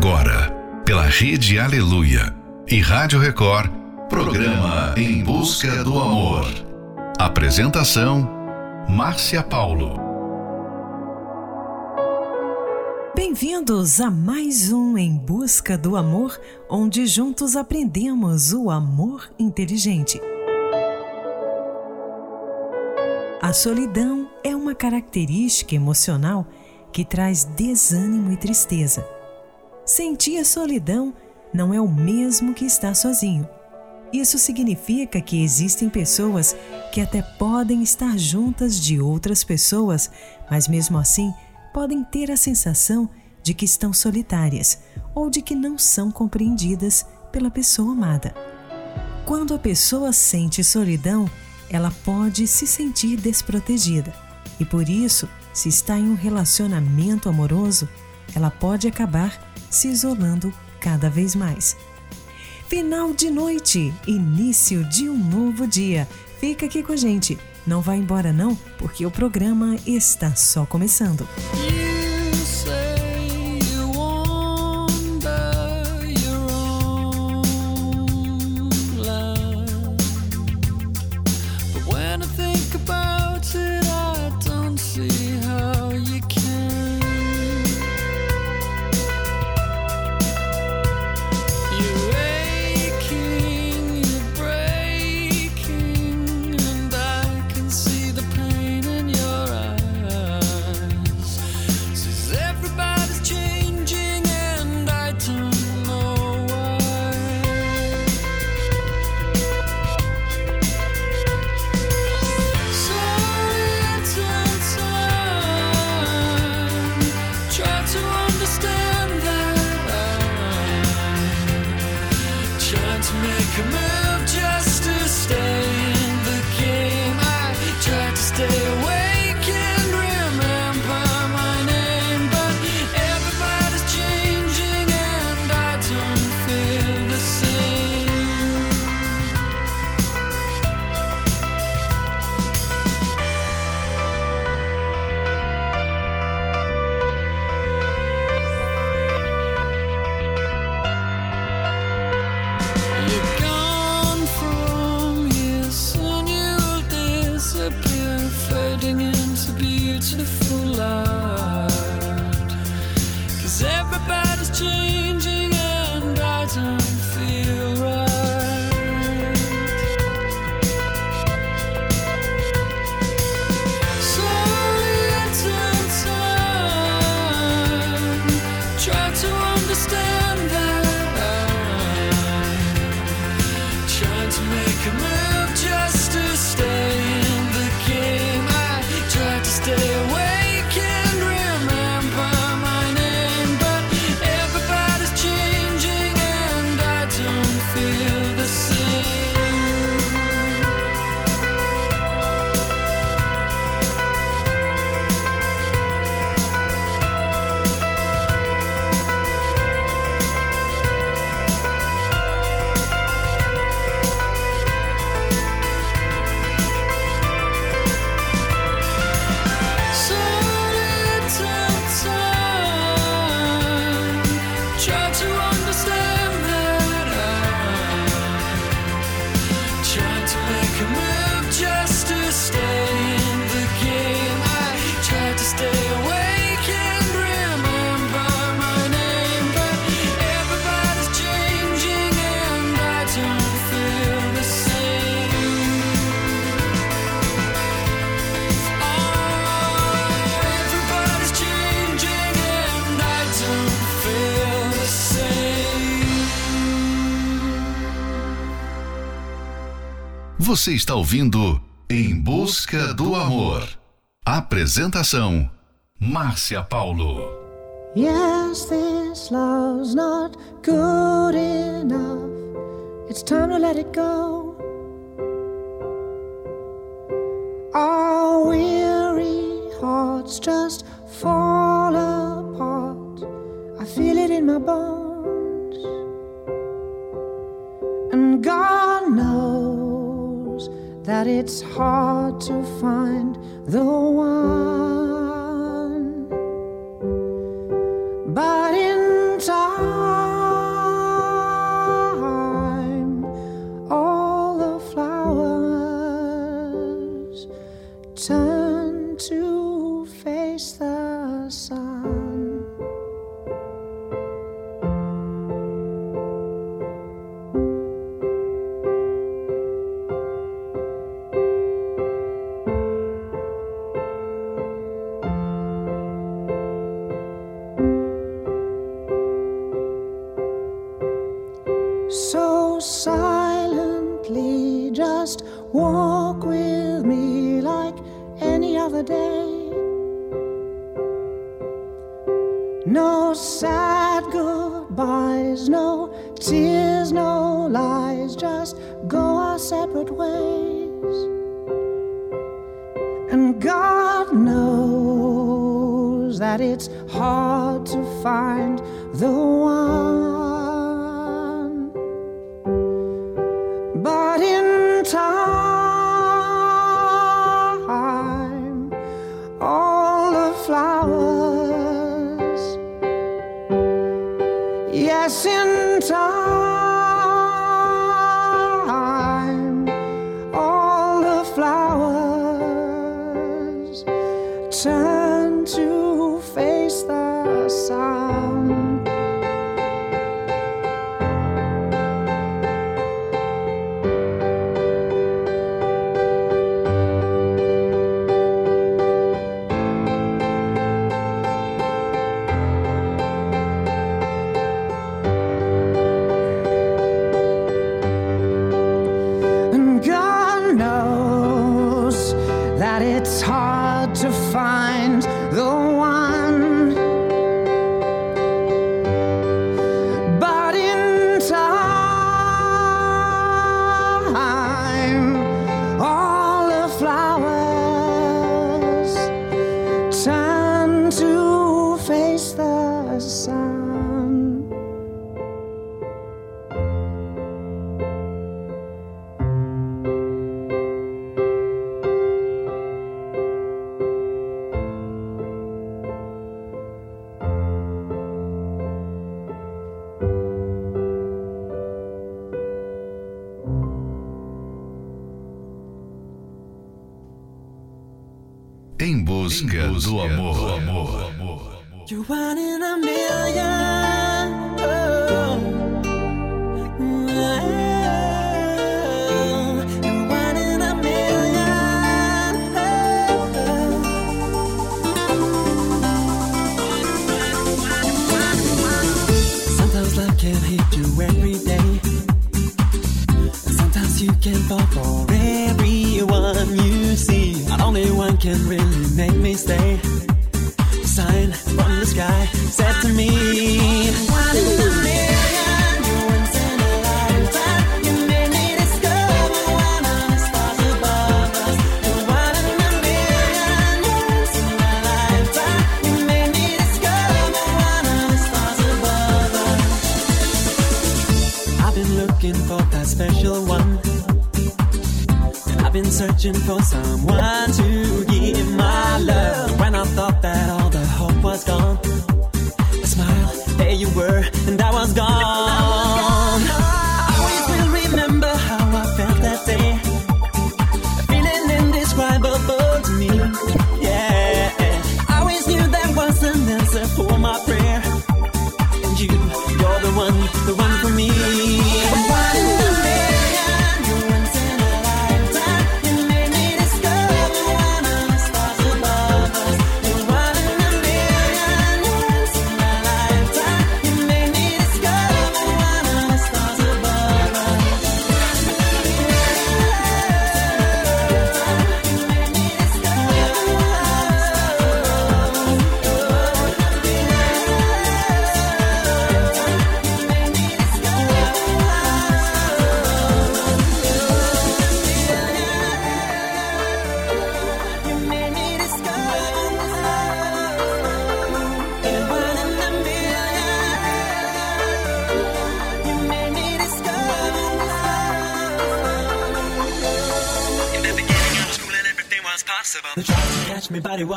Agora, pela Rede Aleluia e Rádio Record, programa Em Busca do Amor. Apresentação: Márcia Paulo. Bem-vindos a mais um Em Busca do Amor, onde juntos aprendemos o amor inteligente. A solidão é uma característica emocional que traz desânimo e tristeza. Sentir a solidão não é o mesmo que estar sozinho. Isso significa que existem pessoas que até podem estar juntas de outras pessoas, mas mesmo assim podem ter a sensação de que estão solitárias ou de que não são compreendidas pela pessoa amada. Quando a pessoa sente solidão, ela pode se sentir desprotegida e por isso se está em um relacionamento amoroso, ela pode acabar se isolando cada vez mais. Final de noite, início de um novo dia. Fica aqui com a gente. Não vá embora não, porque o programa está só começando. make a move just to stay. Você está ouvindo Em Busca do Amor. Apresentação: Márcia Paulo. Yes, this love's not good enough. It's time to let it go. Our weary hearts just fall apart. I feel it in my bones. That it's hard to find the one.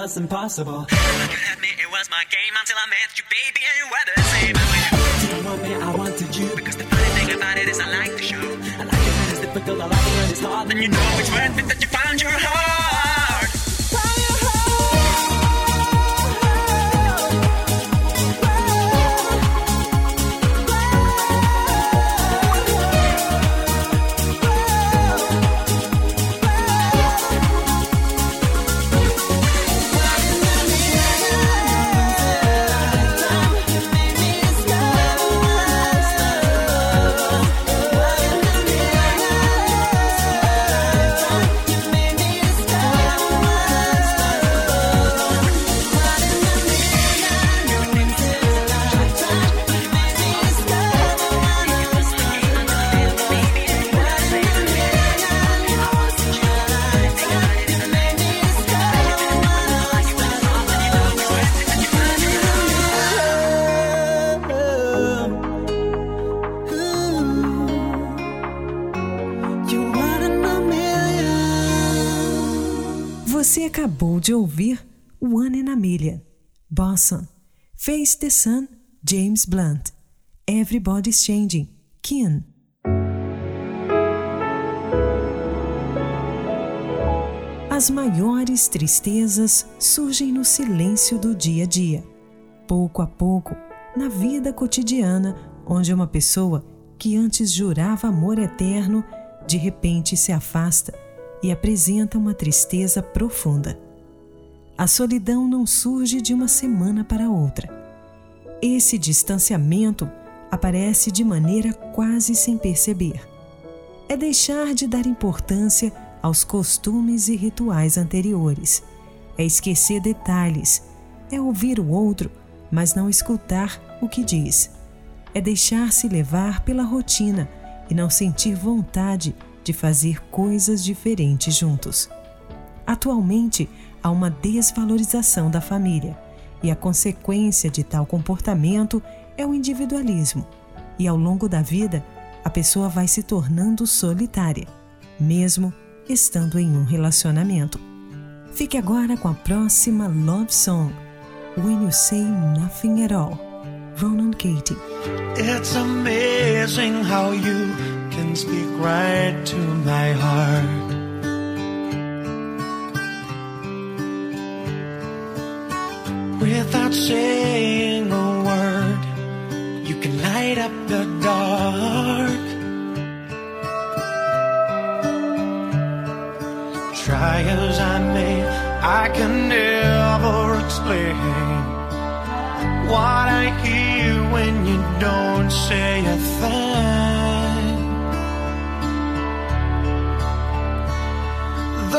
was impossible. You had me, it was my game until I met you, baby, and you were the same. You want me, I wanted you. Because the funny thing about it is I like the show. I like it when it's difficult, I like it when it's hard, and you know it's worth it. Acabou de ouvir One in a Million, Boston, Face the Sun, James Blunt, Everybody's Changing, Keen. As maiores tristezas surgem no silêncio do dia a dia, pouco a pouco, na vida cotidiana, onde uma pessoa que antes jurava amor eterno, de repente se afasta e apresenta uma tristeza profunda. A solidão não surge de uma semana para outra. Esse distanciamento aparece de maneira quase sem perceber. É deixar de dar importância aos costumes e rituais anteriores. É esquecer detalhes. É ouvir o outro, mas não escutar o que diz. É deixar-se levar pela rotina e não sentir vontade de fazer coisas diferentes juntos. Atualmente, há uma desvalorização da família, e a consequência de tal comportamento é o individualismo. E ao longo da vida, a pessoa vai se tornando solitária, mesmo estando em um relacionamento. Fique agora com a próxima love song, When You Say Nothing at All, Ronan Katie. It's amazing how you speak right to my heart. Without saying a word, you can light up the dark. Try as I may, I can never explain what I hear when you don't say a thing.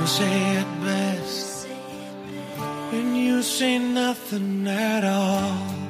You say it best when you say nothing at all.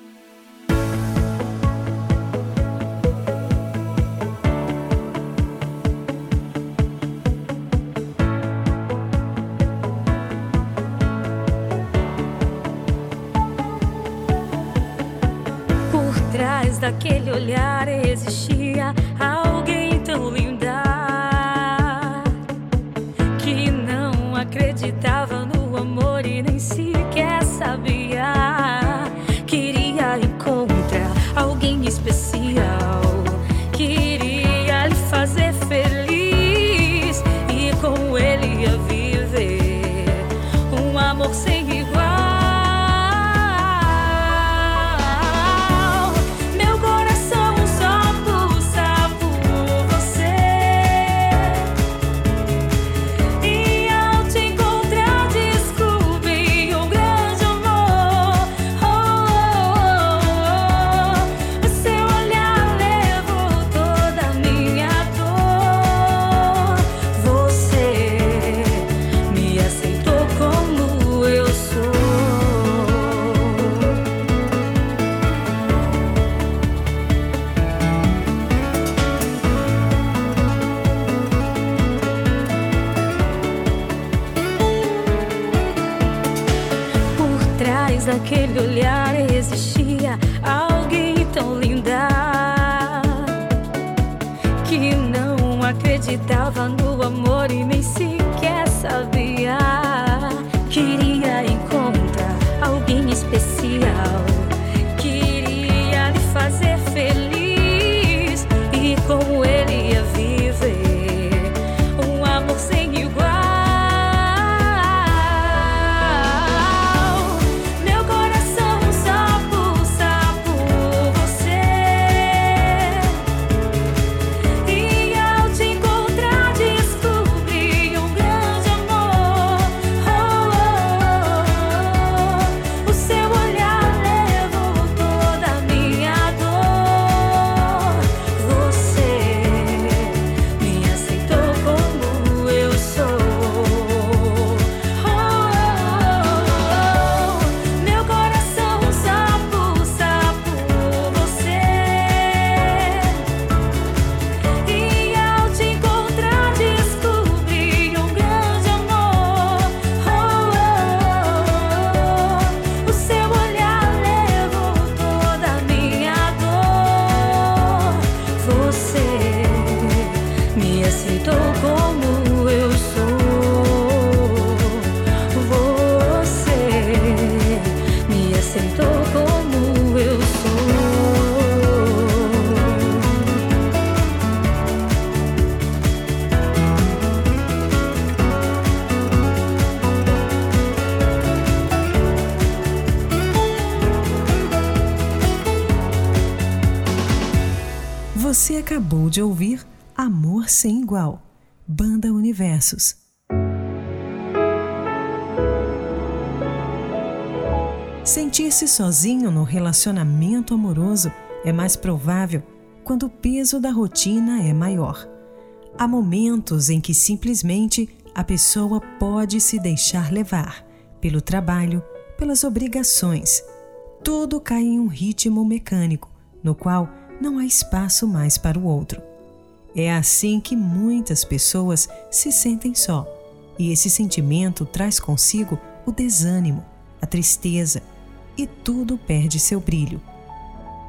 De ouvir Amor Sem Igual, Banda Universos. Sentir-se sozinho no relacionamento amoroso é mais provável quando o peso da rotina é maior. Há momentos em que simplesmente a pessoa pode se deixar levar pelo trabalho, pelas obrigações. Tudo cai em um ritmo mecânico, no qual não há espaço mais para o outro. É assim que muitas pessoas se sentem só, e esse sentimento traz consigo o desânimo, a tristeza, e tudo perde seu brilho.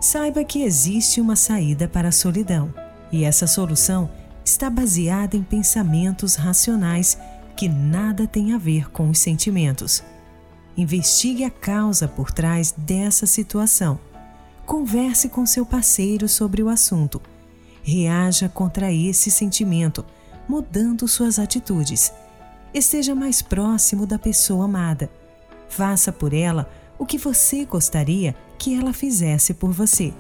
Saiba que existe uma saída para a solidão, e essa solução está baseada em pensamentos racionais que nada têm a ver com os sentimentos. Investigue a causa por trás dessa situação. Converse com seu parceiro sobre o assunto. Reaja contra esse sentimento, mudando suas atitudes. Esteja mais próximo da pessoa amada. Faça por ela o que você gostaria que ela fizesse por você.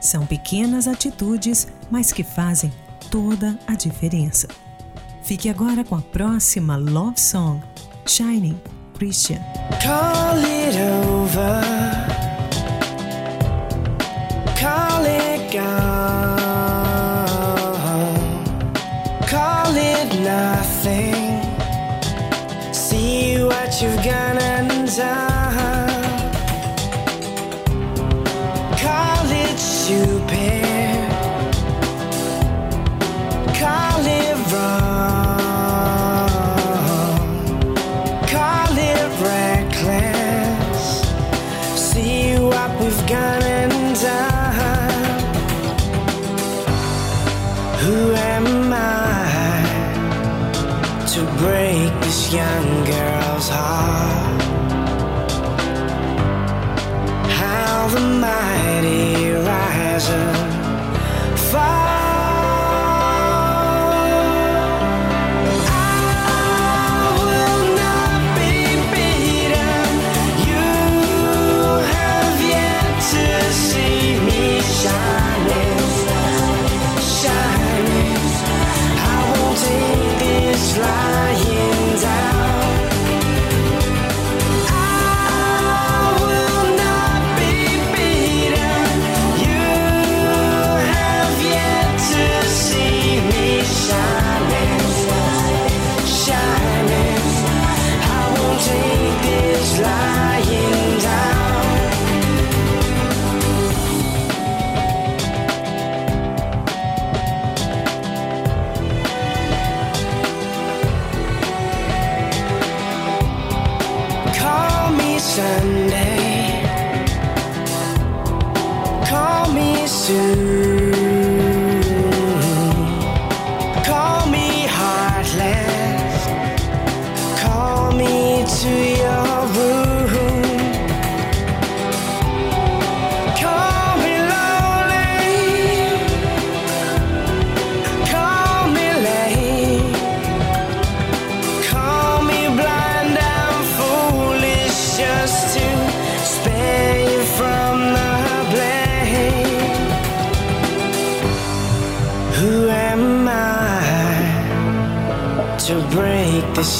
São pequenas atitudes, mas que fazem toda a diferença. Fique agora com a próxima Love Song, Shining Christian. Call it over. Call it nothing. See what you've gone and done.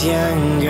younger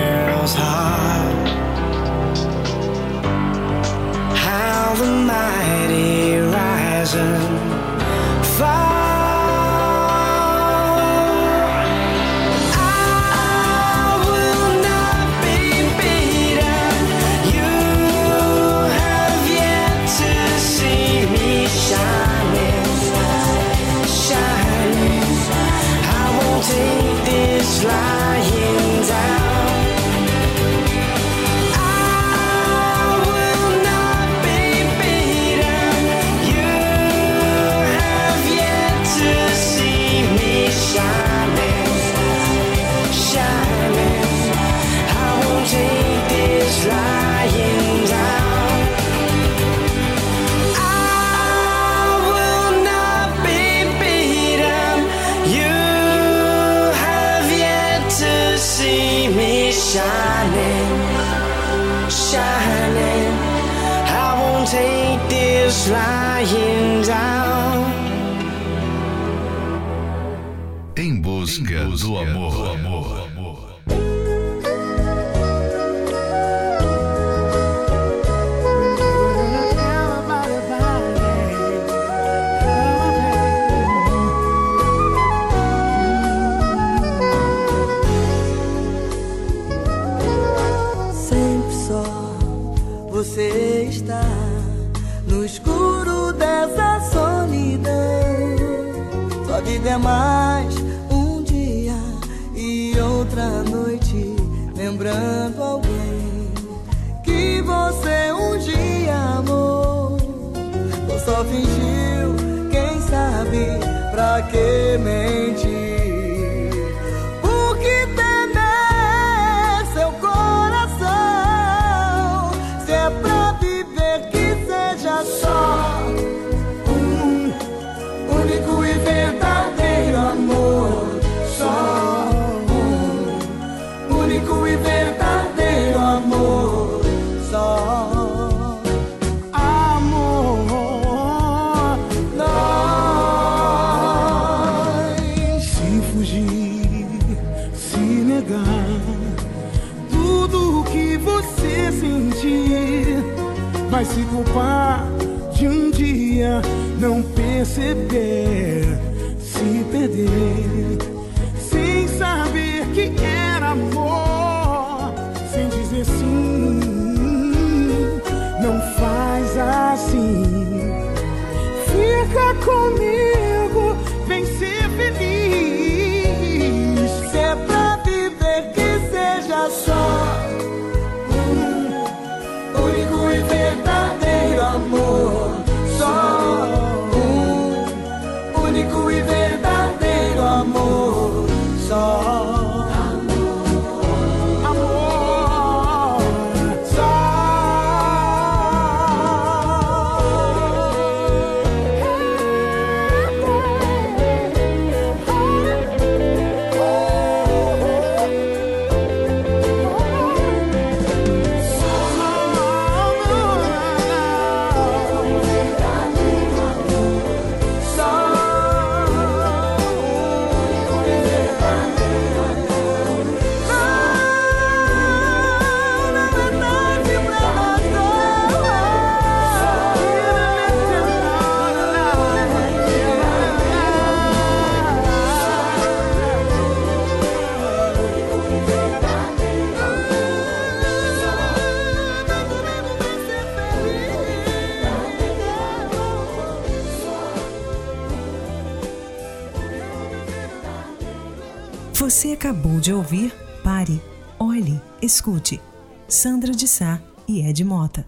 de ouvir Pare, Olhe, Escute, Sandra de Sá e Ed Mota.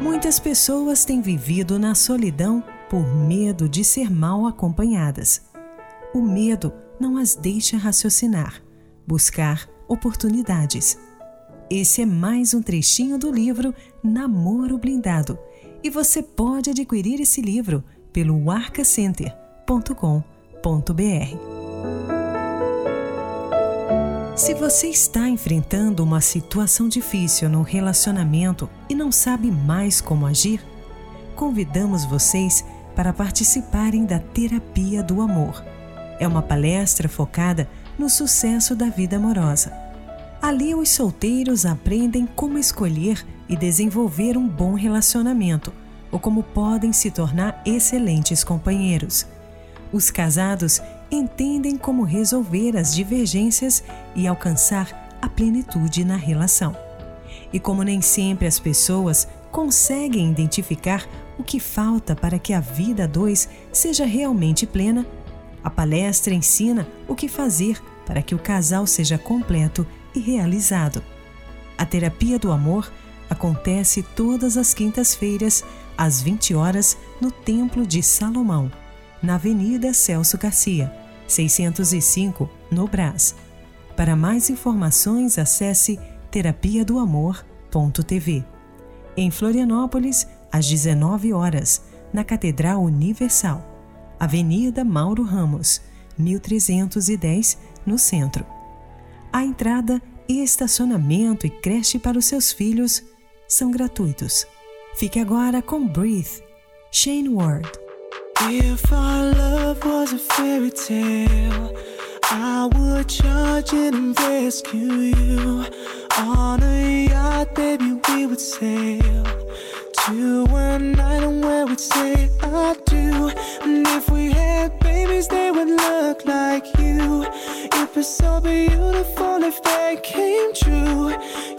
Muitas pessoas têm vivido na solidão por medo de ser mal acompanhadas. O medo não as deixa raciocinar, buscar oportunidades. Esse é mais um trechinho do livro Namoro Blindado e você pode adquirir esse livro pelo arcacenter.com.br. Se você está enfrentando uma situação difícil no relacionamento e não sabe mais como agir, convidamos vocês para participarem da Terapia do Amor. É uma palestra focada no sucesso da vida amorosa. Ali, os solteiros aprendem como escolher e desenvolver um bom relacionamento ou como podem se tornar excelentes companheiros. Os casados entendem como resolver as divergências e alcançar a plenitude na relação. E como nem sempre as pessoas conseguem identificar o que falta para que a vida a dois seja realmente plena, a palestra ensina o que fazer para que o casal seja completo e realizado. A terapia do amor acontece todas as quintas-feiras, às 20 horas, no Templo de Salomão, na Avenida Celso Garcia, 605, no Brás. Para mais informações, acesse terapia do amor.tv. Em Florianópolis, às 19 horas, na Catedral Universal, Avenida Mauro Ramos, 1310, no centro. A entrada e estacionamento e creche para os seus filhos são gratuitos. Fique agora com Breathe, Shane Ward. If our love was a fairy tale, I would charge it and rescue you. On a yacht, baby, we would sail to an island where we'd say I do. And if we had they would look like you. It'd be so beautiful if they came true.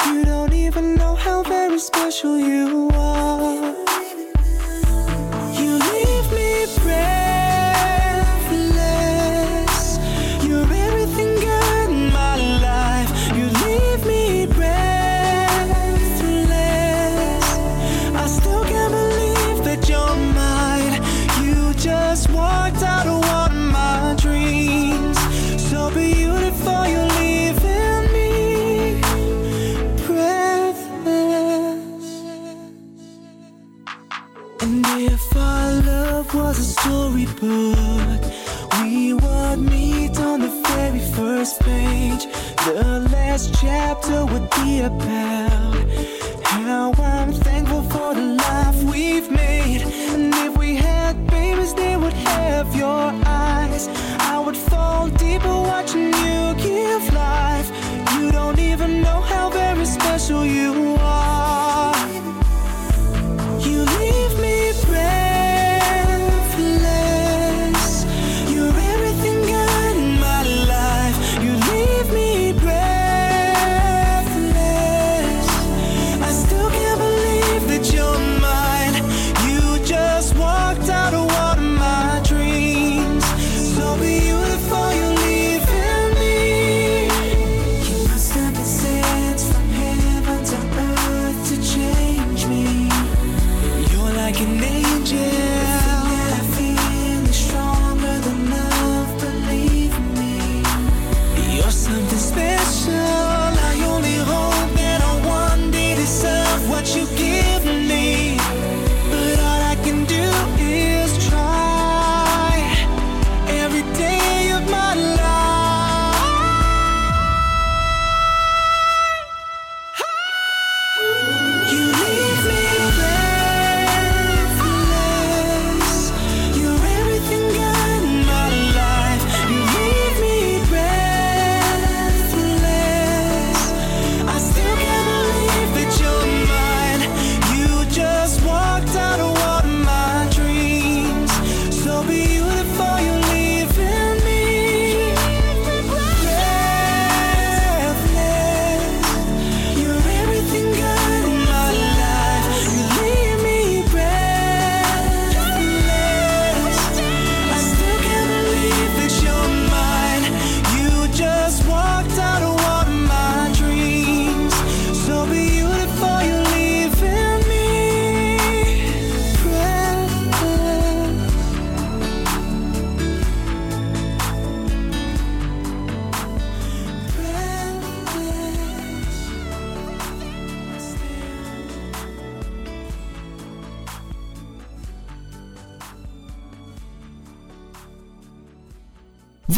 You don't even know how very special you are. Last chapter would be about how I'm thankful for the life we've made. And if we had babies, they would have your eyes. I would fall deeper watching you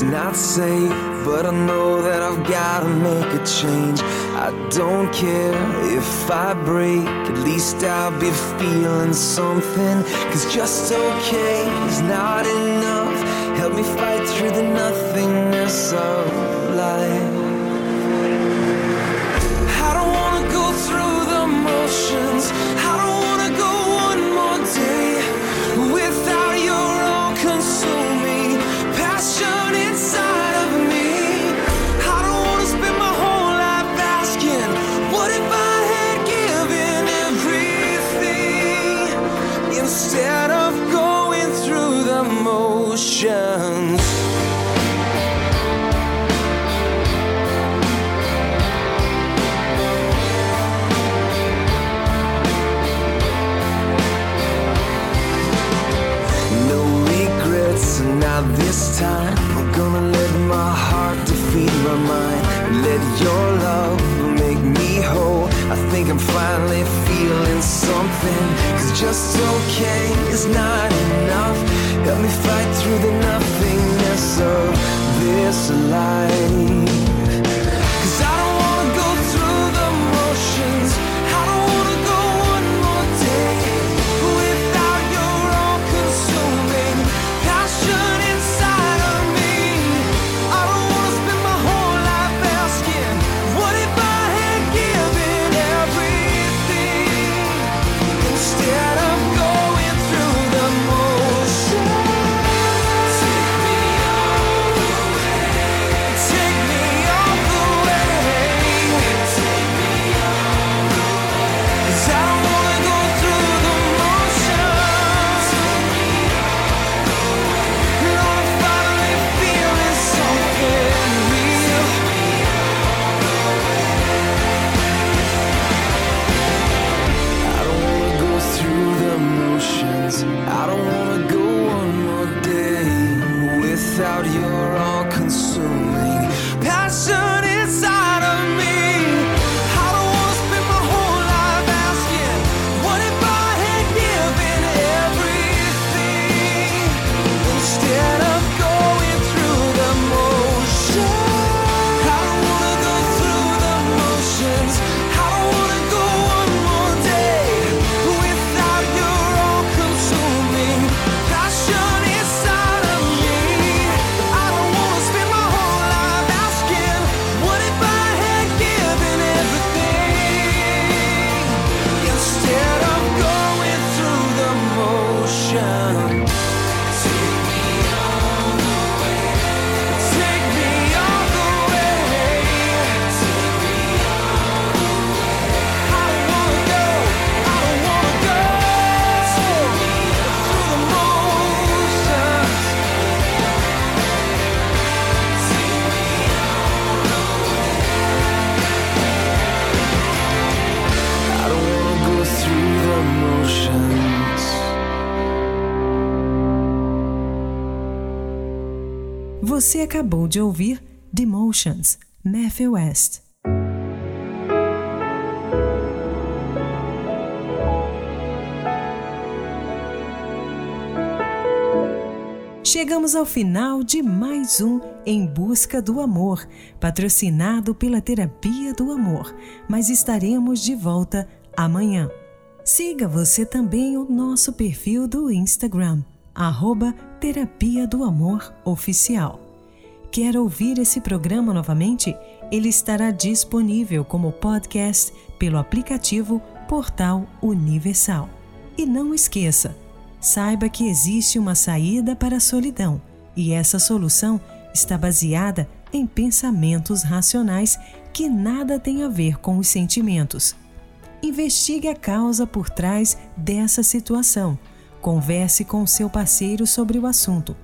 It's not safe, but I know that I've gotta make a change. I don't care if I break, at least I'll be feeling something. Cause just okay is not enough. Help me fight through the nothingness of life. I don't wanna go through the motions. I don't Você acabou de ouvir Demotions, Matthew West. Chegamos ao final de mais um Em Busca do Amor, patrocinado pela Terapia do Amor, mas estaremos de volta amanhã. Siga você também o nosso perfil do Instagram, arroba Terapia do Amor Oficial. Quer ouvir esse programa novamente? Ele estará disponível como podcast pelo aplicativo Portal Universal. E não esqueça, saiba que existe uma saída para a solidão e essa solução está baseada em pensamentos racionais que nada têm a ver com os sentimentos. Investigue a causa por trás dessa situação. Converse com seu parceiro sobre o assunto.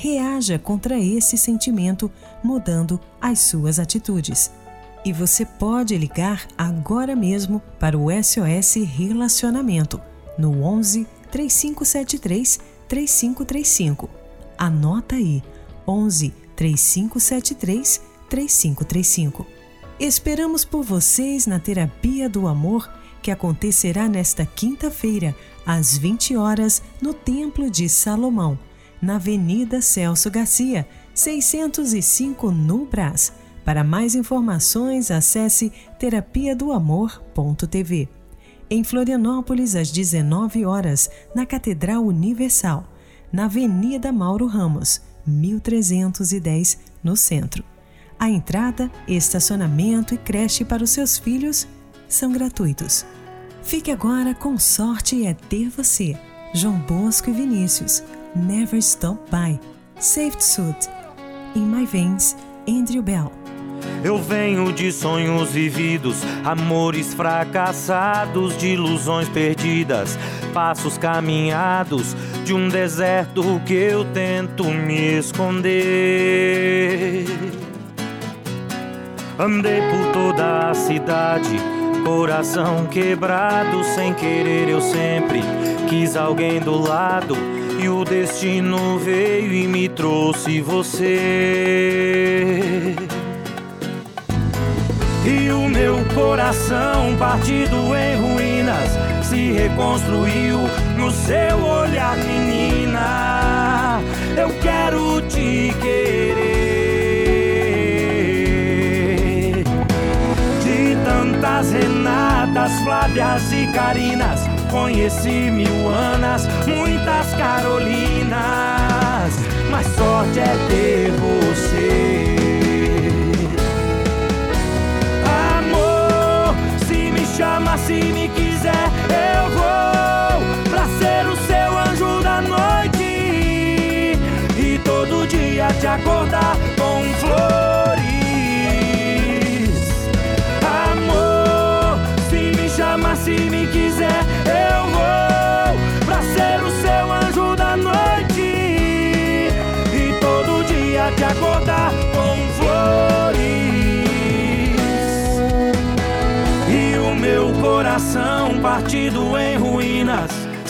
Reaja contra esse sentimento mudando as suas atitudes. E você pode ligar agora mesmo para o SOS Relacionamento no 11 3573 3535. Anota aí, 11 3573 3535. Esperamos por vocês na Terapia do Amor, que acontecerá nesta quinta-feira, às 20 horas, no Templo de Salomão, na Avenida Celso Garcia, 605 no Brás. Para mais informações, acesse terapia do amor.tv. Em Florianópolis, às 19 horas, na Catedral Universal, na Avenida Mauro Ramos, 1310, no centro. A entrada, estacionamento e creche para os seus filhos são gratuitos. Fique agora com Sorte é Ter Você, João Bosco e Vinícius, Never Stop By, Saved Suit, In My Veins, Andrew Bell. Eu venho de sonhos vividos, amores fracassados, de ilusões perdidas, passos caminhados de um deserto que eu tento me esconder. Andei por toda a cidade, coração quebrado, sem querer eu sempre quis alguém do lado. E o destino veio e me trouxe você. E o meu coração partido em ruínas se reconstruiu no seu olhar, menina. Eu quero te querer. De tantas Renatas, Flávias e Carinas, conheci mil Anas, muitas Carolinas. Mas sorte é ter você. Amor, se me chama, se me quiser,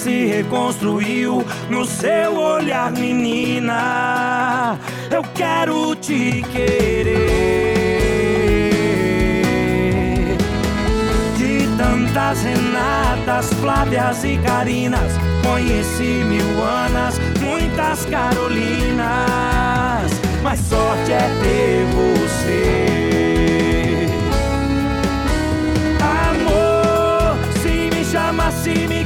se reconstruiu no seu olhar, menina. Eu quero te querer. De tantas Renatas, Flávias e Carinas, conheci mil Anas, muitas Carolinas. Mas sorte é ter você. Amor, se me chama, se me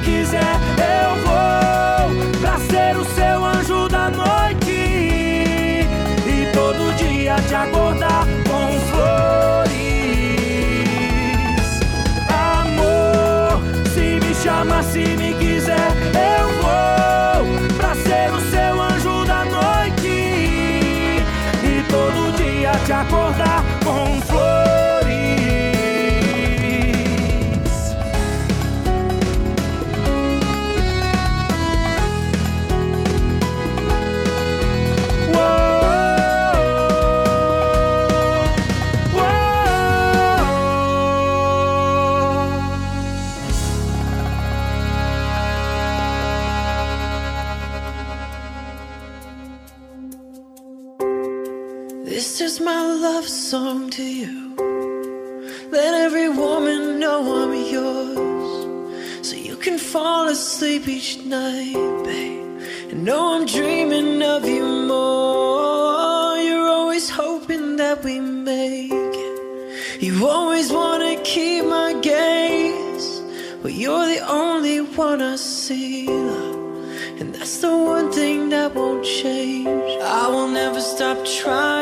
acordar com flores. Amor, se me chama, se me Is my love song to you. Let every woman know I'm yours. So you can fall asleep each night, babe. And know I'm dreaming of you more. You're always hoping that we make it. You always wanna keep my gaze. But you're the only one I see. And that's the one thing that won't change. I will never stop trying.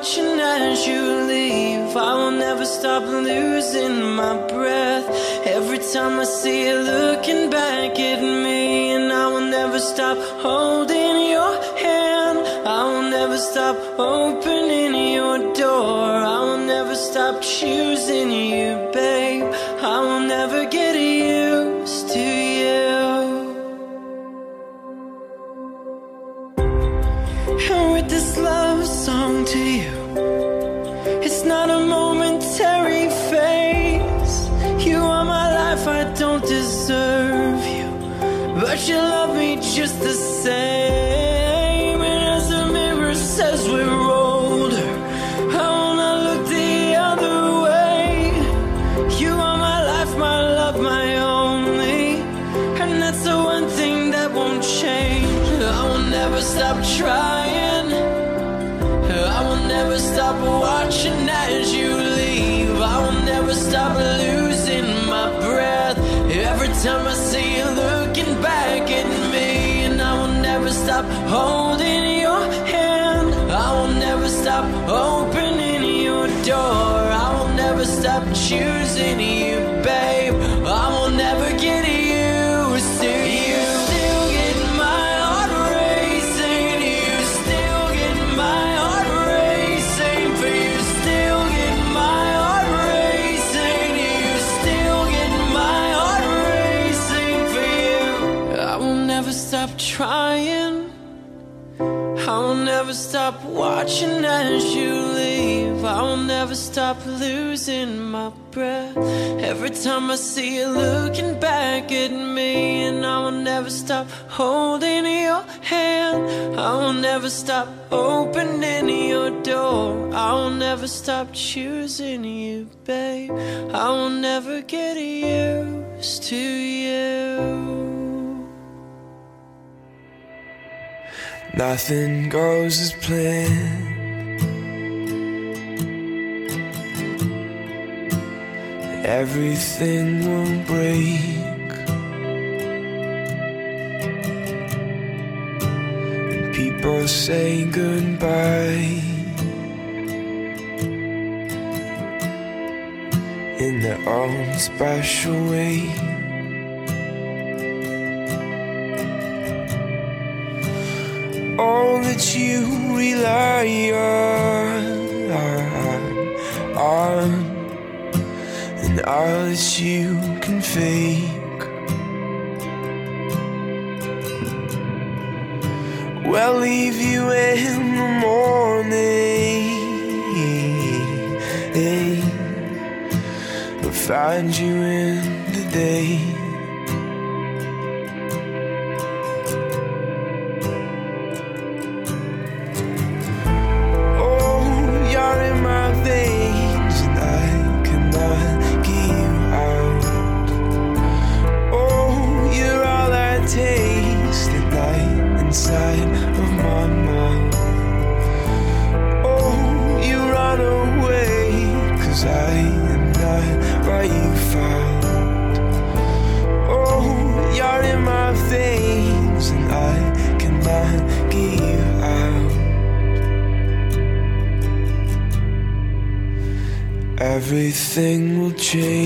Watching as you leave. I will never stop losing my breath. Every time I see you looking back at me, and I will never stop holding your hand. I will never stop opening your door. I will never stop choosing you, babe. I will never get just the same. And as the mirror says we're older, I wanna look the other way. You are my life, my love, my only. And that's the one thing that won't change. I will never stop trying. I will never stop watching as you leave. I will never stop losing my breath. Every time I never stop holding never stop watching as you leave. I will never stop losing my breath. Every time I see you looking back at me, and I will never stop holding your hand. I will never stop opening your door. I will never stop choosing you, babe. I will never get used to you. Nothing goes as planned. Everything will break. And people say goodbye in their own special way. All that you rely on, on and all that you can fake. Well, leave you in the morning, but find you in the day. Change.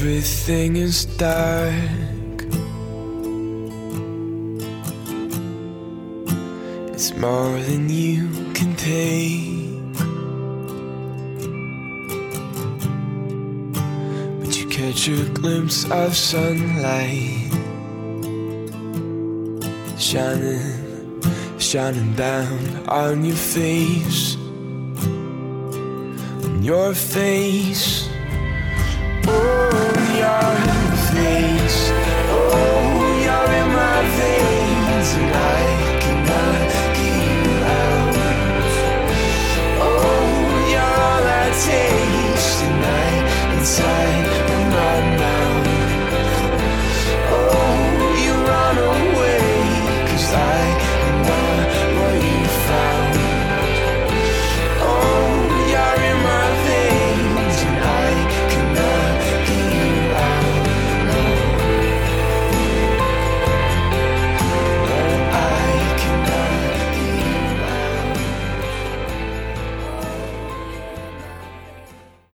Everything is dark. It's more than you can take. But you catch a glimpse of sunlight shining, shining down on your face. On your face. Oh, you're in my face. Oh, you're in my veins, and